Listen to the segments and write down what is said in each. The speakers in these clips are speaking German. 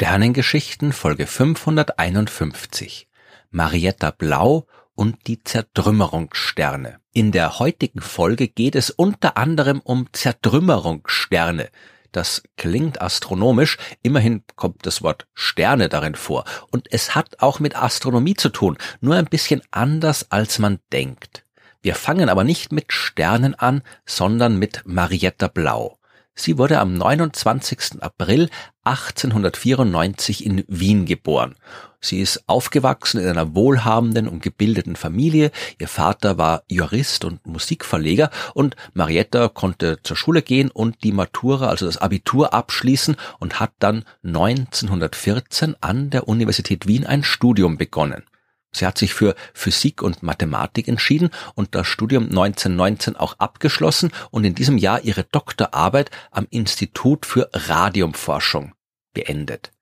Sternengeschichten Folge 551 Marietta Blau und die Zertrümmerungssterne. In der heutigen Folge geht es unter anderem um Zertrümmerungssterne. Das klingt astronomisch, immerhin kommt das Wort Sterne darin vor und es hat auch mit Astronomie zu tun, nur ein bisschen anders als man denkt. Wir fangen aber nicht mit Sternen an, sondern mit Marietta Blau. Sie wurde am 29. April 1894 in Wien geboren. Sie ist aufgewachsen in einer wohlhabenden und gebildeten Familie. Ihr Vater war Jurist und Musikverleger und Marietta konnte zur Schule gehen und die Matura, also das Abitur abschließen und hat dann 1914 an der Universität Wien ein Studium begonnen. Sie hat sich für Physik und Mathematik entschieden und das Studium 1919 auch abgeschlossen und in diesem Jahr ihre Doktorarbeit am Institut für Radiumforschung beendet.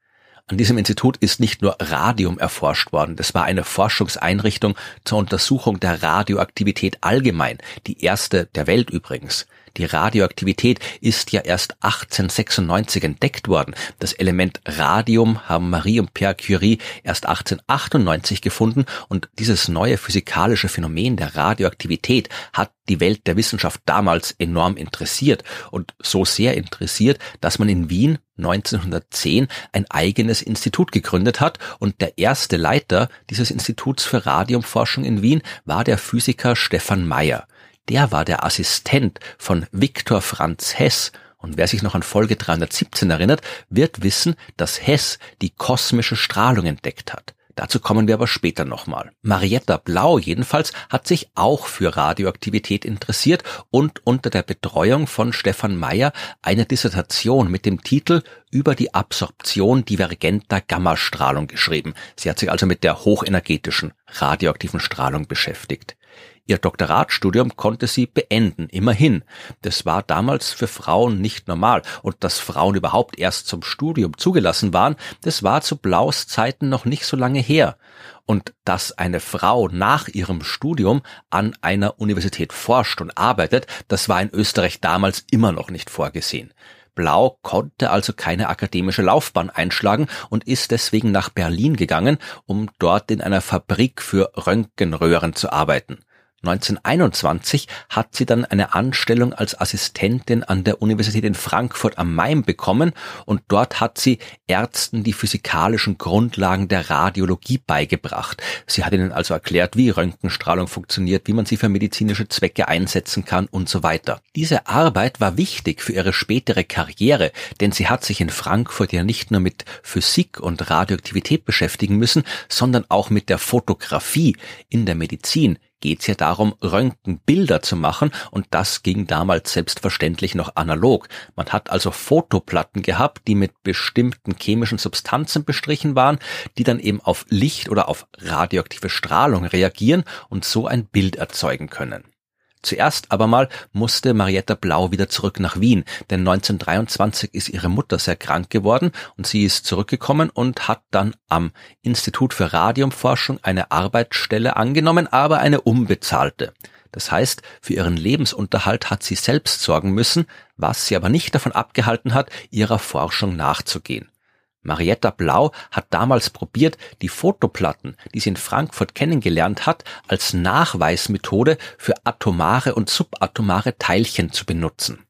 An diesem Institut ist nicht nur Radium erforscht worden, das war eine Forschungseinrichtung zur Untersuchung der Radioaktivität allgemein, die erste der Welt übrigens. Die Radioaktivität ist ja erst 1896 entdeckt worden. Das Element Radium haben Marie und Pierre Curie erst 1898 gefunden und dieses neue physikalische Phänomen der Radioaktivität hat die Welt der Wissenschaft damals enorm interessiert und so sehr interessiert, dass man in Wien 1910 ein eigenes Institut gegründet hat und der erste Leiter dieses Instituts für Radiumforschung in Wien war der Physiker Stefan Meyer der war der Assistent von Viktor Franz Hess. Und wer sich noch an Folge 317 erinnert, wird wissen, dass Hess die kosmische Strahlung entdeckt hat. Dazu kommen wir aber später nochmal. Marietta Blau jedenfalls hat sich auch für Radioaktivität interessiert und unter der Betreuung von Stefan Meyer eine Dissertation mit dem Titel über die Absorption divergenter Gammastrahlung geschrieben. Sie hat sich also mit der hochenergetischen radioaktiven Strahlung beschäftigt. Ihr Doktoratstudium konnte sie beenden, immerhin. Das war damals für Frauen nicht normal. Und dass Frauen überhaupt erst zum Studium zugelassen waren, das war zu Blaus Zeiten noch nicht so lange her. Und dass eine Frau nach ihrem Studium an einer Universität forscht und arbeitet, das war in Österreich damals immer noch nicht vorgesehen. Blau konnte also keine akademische Laufbahn einschlagen und ist deswegen nach Berlin gegangen, um dort in einer Fabrik für Röntgenröhren zu arbeiten. 1921 hat sie dann eine Anstellung als Assistentin an der Universität in Frankfurt am Main bekommen und dort hat sie Ärzten die physikalischen Grundlagen der Radiologie beigebracht. Sie hat ihnen also erklärt, wie Röntgenstrahlung funktioniert, wie man sie für medizinische Zwecke einsetzen kann und so weiter. Diese Arbeit war wichtig für ihre spätere Karriere, denn sie hat sich in Frankfurt ja nicht nur mit Physik und Radioaktivität beschäftigen müssen, sondern auch mit der Fotografie in der Medizin, geht es ja darum, Röntgenbilder zu machen und das ging damals selbstverständlich noch analog. Man hat also Fotoplatten gehabt, die mit bestimmten chemischen Substanzen bestrichen waren, die dann eben auf Licht oder auf radioaktive Strahlung reagieren und so ein Bild erzeugen können. Zuerst aber mal musste Marietta Blau wieder zurück nach Wien, denn 1923 ist ihre Mutter sehr krank geworden und sie ist zurückgekommen und hat dann am Institut für Radiumforschung eine Arbeitsstelle angenommen, aber eine unbezahlte. Das heißt, für ihren Lebensunterhalt hat sie selbst sorgen müssen, was sie aber nicht davon abgehalten hat, ihrer Forschung nachzugehen. Marietta Blau hat damals probiert, die Fotoplatten, die sie in Frankfurt kennengelernt hat, als Nachweismethode für atomare und subatomare Teilchen zu benutzen.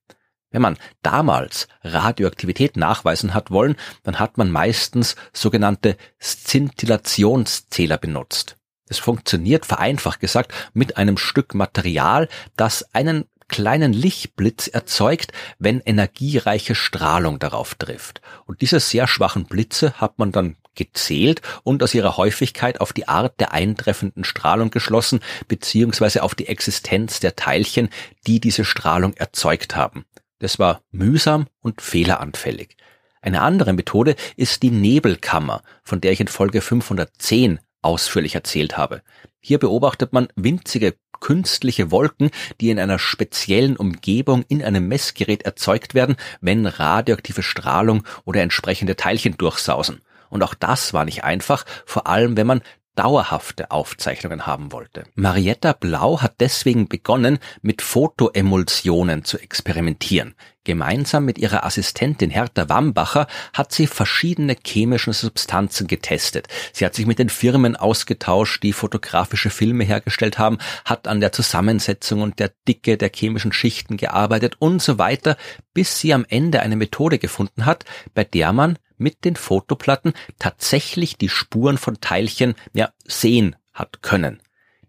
Wenn man damals Radioaktivität nachweisen hat wollen, dann hat man meistens sogenannte Szintillationszähler benutzt. Es funktioniert vereinfacht gesagt mit einem Stück Material, das einen kleinen Lichtblitz erzeugt, wenn energiereiche Strahlung darauf trifft. Und diese sehr schwachen Blitze hat man dann gezählt und aus ihrer Häufigkeit auf die Art der eintreffenden Strahlung geschlossen, beziehungsweise auf die Existenz der Teilchen, die diese Strahlung erzeugt haben. Das war mühsam und fehleranfällig. Eine andere Methode ist die Nebelkammer, von der ich in Folge 510 ausführlich erzählt habe. Hier beobachtet man winzige künstliche Wolken, die in einer speziellen Umgebung in einem Messgerät erzeugt werden, wenn radioaktive Strahlung oder entsprechende Teilchen durchsausen. Und auch das war nicht einfach, vor allem wenn man dauerhafte Aufzeichnungen haben wollte. Marietta Blau hat deswegen begonnen, mit Fotoemulsionen zu experimentieren. Gemeinsam mit ihrer Assistentin Hertha Wambacher hat sie verschiedene chemische Substanzen getestet. Sie hat sich mit den Firmen ausgetauscht, die fotografische Filme hergestellt haben, hat an der Zusammensetzung und der Dicke der chemischen Schichten gearbeitet und so weiter, bis sie am Ende eine Methode gefunden hat, bei der man mit den Fotoplatten tatsächlich die Spuren von Teilchen ja, sehen hat können.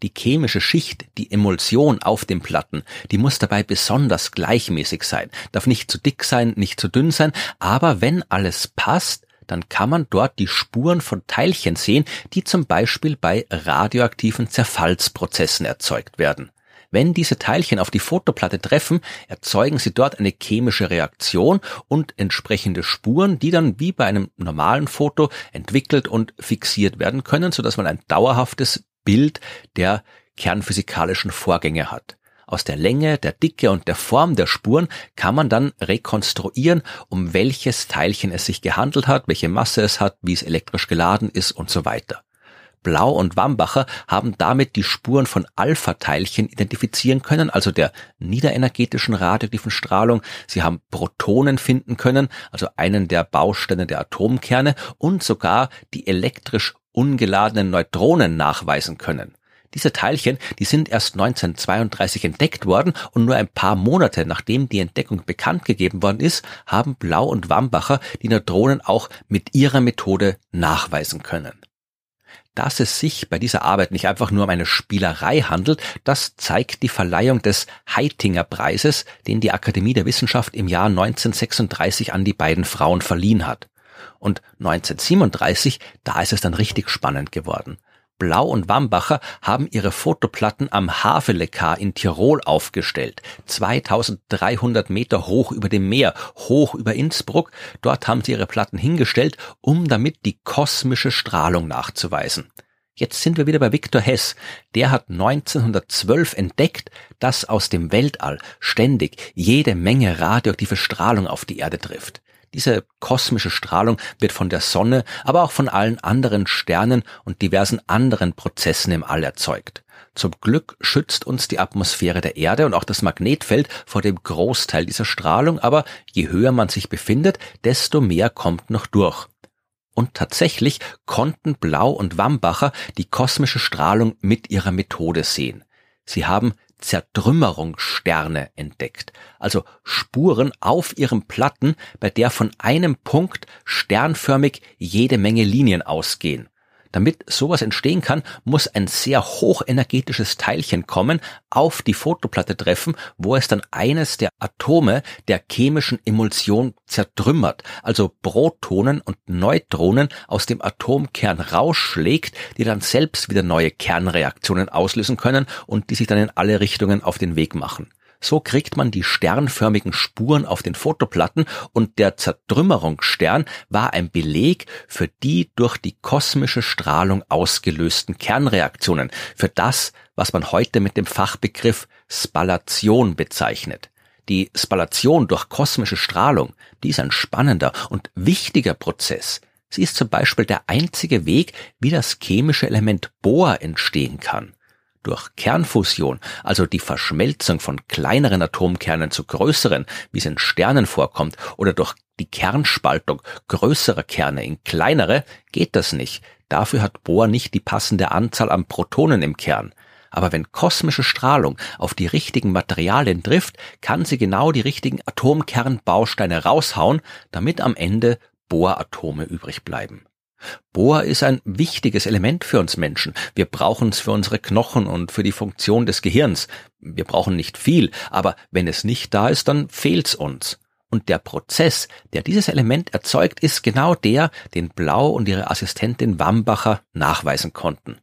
Die chemische Schicht, die Emulsion auf den Platten, die muss dabei besonders gleichmäßig sein, darf nicht zu dick sein, nicht zu dünn sein, aber wenn alles passt, dann kann man dort die Spuren von Teilchen sehen, die zum Beispiel bei radioaktiven Zerfallsprozessen erzeugt werden. Wenn diese Teilchen auf die Fotoplatte treffen, erzeugen sie dort eine chemische Reaktion und entsprechende Spuren, die dann wie bei einem normalen Foto entwickelt und fixiert werden können, sodass man ein dauerhaftes Bild der kernphysikalischen Vorgänge hat. Aus der Länge, der Dicke und der Form der Spuren kann man dann rekonstruieren, um welches Teilchen es sich gehandelt hat, welche Masse es hat, wie es elektrisch geladen ist und so weiter. Blau und Wambacher haben damit die Spuren von Alpha-Teilchen identifizieren können, also der niederenergetischen radioaktiven Strahlung. Sie haben Protonen finden können, also einen der Bausteine der Atomkerne und sogar die elektrisch ungeladenen Neutronen nachweisen können. Diese Teilchen, die sind erst 1932 entdeckt worden und nur ein paar Monate nachdem die Entdeckung bekannt gegeben worden ist, haben Blau und Wambacher die Neutronen auch mit ihrer Methode nachweisen können. Dass es sich bei dieser Arbeit nicht einfach nur um eine Spielerei handelt, das zeigt die Verleihung des Heitinger Preises, den die Akademie der Wissenschaft im Jahr 1936 an die beiden Frauen verliehen hat. Und 1937, da ist es dann richtig spannend geworden. Blau und Wambacher haben ihre Fotoplatten am Havelekar in Tirol aufgestellt. 2300 Meter hoch über dem Meer, hoch über Innsbruck. Dort haben sie ihre Platten hingestellt, um damit die kosmische Strahlung nachzuweisen. Jetzt sind wir wieder bei Viktor Hess. Der hat 1912 entdeckt, dass aus dem Weltall ständig jede Menge radioaktive Strahlung auf die Erde trifft. Diese kosmische Strahlung wird von der Sonne, aber auch von allen anderen Sternen und diversen anderen Prozessen im All erzeugt. Zum Glück schützt uns die Atmosphäre der Erde und auch das Magnetfeld vor dem Großteil dieser Strahlung, aber je höher man sich befindet, desto mehr kommt noch durch. Und tatsächlich konnten Blau und Wambacher die kosmische Strahlung mit ihrer Methode sehen. Sie haben Zertrümmerungssterne entdeckt, also Spuren auf ihren Platten, bei der von einem Punkt sternförmig jede Menge Linien ausgehen. Damit sowas entstehen kann, muss ein sehr hochenergetisches Teilchen kommen, auf die Fotoplatte treffen, wo es dann eines der Atome der chemischen Emulsion zertrümmert, also Protonen und Neutronen aus dem Atomkern rausschlägt, die dann selbst wieder neue Kernreaktionen auslösen können und die sich dann in alle Richtungen auf den Weg machen. So kriegt man die sternförmigen Spuren auf den Fotoplatten und der Zertrümmerungsstern war ein Beleg für die durch die kosmische Strahlung ausgelösten Kernreaktionen, für das, was man heute mit dem Fachbegriff Spallation bezeichnet. Die Spallation durch kosmische Strahlung, die ist ein spannender und wichtiger Prozess. Sie ist zum Beispiel der einzige Weg, wie das chemische Element Bohr entstehen kann. Durch Kernfusion, also die Verschmelzung von kleineren Atomkernen zu größeren, wie es in Sternen vorkommt, oder durch die Kernspaltung größerer Kerne in kleinere, geht das nicht. Dafür hat Bohr nicht die passende Anzahl an Protonen im Kern. Aber wenn kosmische Strahlung auf die richtigen Materialien trifft, kann sie genau die richtigen Atomkernbausteine raushauen, damit am Ende Bohratome übrig bleiben. Bohr ist ein wichtiges Element für uns Menschen. Wir brauchen es für unsere Knochen und für die Funktion des Gehirns. Wir brauchen nicht viel, aber wenn es nicht da ist, dann fehlt's uns. Und der Prozess, der dieses Element erzeugt, ist genau der, den Blau und ihre Assistentin Wambacher nachweisen konnten.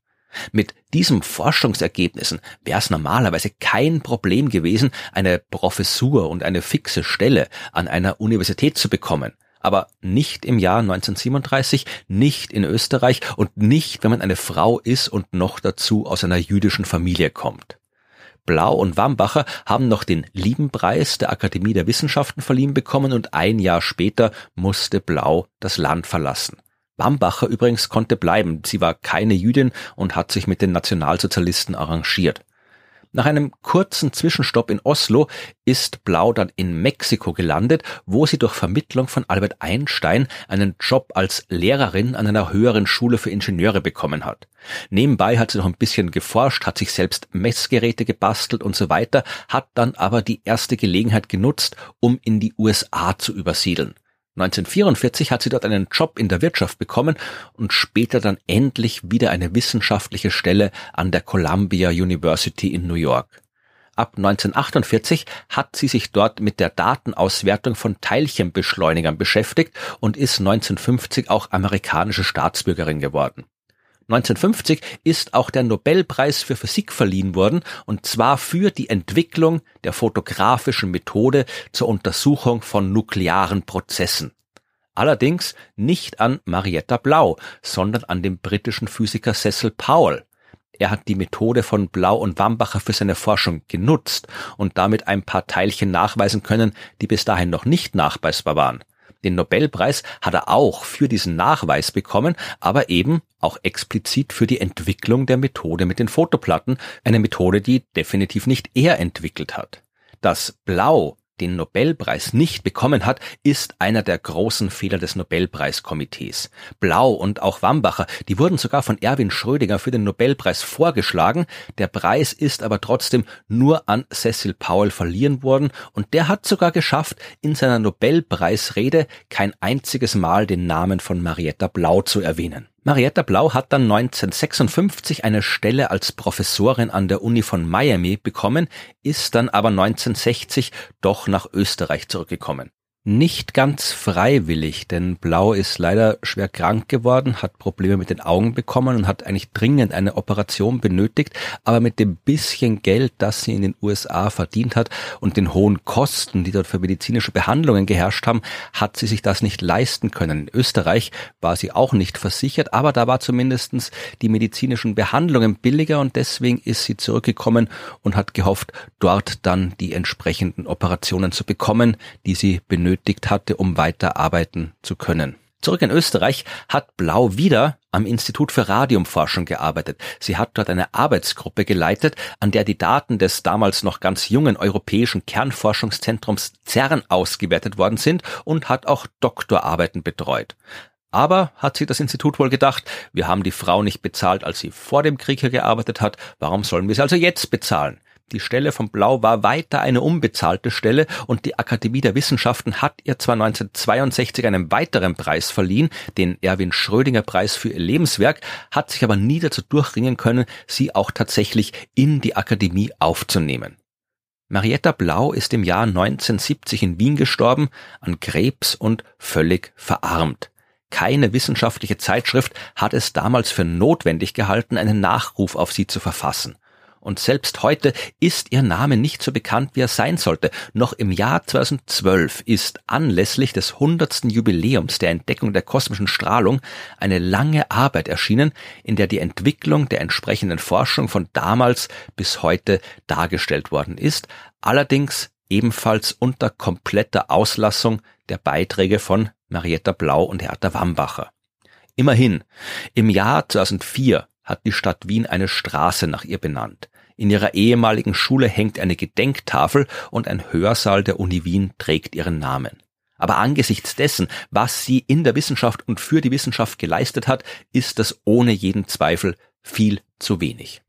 Mit diesem Forschungsergebnissen wäre es normalerweise kein Problem gewesen, eine Professur und eine fixe Stelle an einer Universität zu bekommen aber nicht im Jahr 1937, nicht in Österreich und nicht, wenn man eine Frau ist und noch dazu aus einer jüdischen Familie kommt. Blau und Wambacher haben noch den Liebenpreis der Akademie der Wissenschaften verliehen bekommen und ein Jahr später musste Blau das Land verlassen. Wambacher übrigens konnte bleiben. Sie war keine Jüdin und hat sich mit den Nationalsozialisten arrangiert. Nach einem kurzen Zwischenstopp in Oslo ist Blau dann in Mexiko gelandet, wo sie durch Vermittlung von Albert Einstein einen Job als Lehrerin an einer höheren Schule für Ingenieure bekommen hat. Nebenbei hat sie noch ein bisschen geforscht, hat sich selbst Messgeräte gebastelt und so weiter, hat dann aber die erste Gelegenheit genutzt, um in die USA zu übersiedeln. 1944 hat sie dort einen Job in der Wirtschaft bekommen und später dann endlich wieder eine wissenschaftliche Stelle an der Columbia University in New York. Ab 1948 hat sie sich dort mit der Datenauswertung von Teilchenbeschleunigern beschäftigt und ist 1950 auch amerikanische Staatsbürgerin geworden. 1950 ist auch der Nobelpreis für Physik verliehen worden, und zwar für die Entwicklung der fotografischen Methode zur Untersuchung von nuklearen Prozessen. Allerdings nicht an Marietta Blau, sondern an den britischen Physiker Cecil Powell. Er hat die Methode von Blau und Wambacher für seine Forschung genutzt und damit ein paar Teilchen nachweisen können, die bis dahin noch nicht nachweisbar waren. Den Nobelpreis hat er auch für diesen Nachweis bekommen, aber eben auch explizit für die Entwicklung der Methode mit den Fotoplatten, eine Methode, die definitiv nicht er entwickelt hat. Das Blau den Nobelpreis nicht bekommen hat, ist einer der großen Fehler des Nobelpreiskomitees. Blau und auch Wambacher, die wurden sogar von Erwin Schrödinger für den Nobelpreis vorgeschlagen. Der Preis ist aber trotzdem nur an Cecil Powell verliehen worden und der hat sogar geschafft, in seiner Nobelpreisrede kein einziges Mal den Namen von Marietta Blau zu erwähnen. Marietta Blau hat dann 1956 eine Stelle als Professorin an der Uni von Miami bekommen, ist dann aber 1960 doch nach Österreich zurückgekommen nicht ganz freiwillig, denn Blau ist leider schwer krank geworden, hat Probleme mit den Augen bekommen und hat eigentlich dringend eine Operation benötigt, aber mit dem bisschen Geld, das sie in den USA verdient hat und den hohen Kosten, die dort für medizinische Behandlungen geherrscht haben, hat sie sich das nicht leisten können. In Österreich war sie auch nicht versichert, aber da war zumindestens die medizinischen Behandlungen billiger und deswegen ist sie zurückgekommen und hat gehofft, dort dann die entsprechenden Operationen zu bekommen, die sie benötigt benötigt hatte, um weiter zu können. Zurück in Österreich hat Blau wieder am Institut für Radiumforschung gearbeitet. Sie hat dort eine Arbeitsgruppe geleitet, an der die Daten des damals noch ganz jungen europäischen Kernforschungszentrums CERN ausgewertet worden sind und hat auch Doktorarbeiten betreut. Aber hat sich das Institut wohl gedacht, wir haben die Frau nicht bezahlt, als sie vor dem Krieg hier gearbeitet hat, warum sollen wir sie also jetzt bezahlen? Die Stelle von Blau war weiter eine unbezahlte Stelle und die Akademie der Wissenschaften hat ihr zwar 1962 einen weiteren Preis verliehen, den Erwin Schrödinger Preis für ihr Lebenswerk, hat sich aber nie dazu durchringen können, sie auch tatsächlich in die Akademie aufzunehmen. Marietta Blau ist im Jahr 1970 in Wien gestorben, an Krebs und völlig verarmt. Keine wissenschaftliche Zeitschrift hat es damals für notwendig gehalten, einen Nachruf auf sie zu verfassen und selbst heute ist ihr Name nicht so bekannt, wie er sein sollte. Noch im Jahr 2012 ist anlässlich des 100. Jubiläums der Entdeckung der kosmischen Strahlung eine lange Arbeit erschienen, in der die Entwicklung der entsprechenden Forschung von damals bis heute dargestellt worden ist, allerdings ebenfalls unter kompletter Auslassung der Beiträge von Marietta Blau und Hertha Wambacher. Immerhin, im Jahr 2004 hat die Stadt Wien eine Straße nach ihr benannt. In ihrer ehemaligen Schule hängt eine Gedenktafel und ein Hörsaal der Uni Wien trägt ihren Namen. Aber angesichts dessen, was sie in der Wissenschaft und für die Wissenschaft geleistet hat, ist das ohne jeden Zweifel viel zu wenig.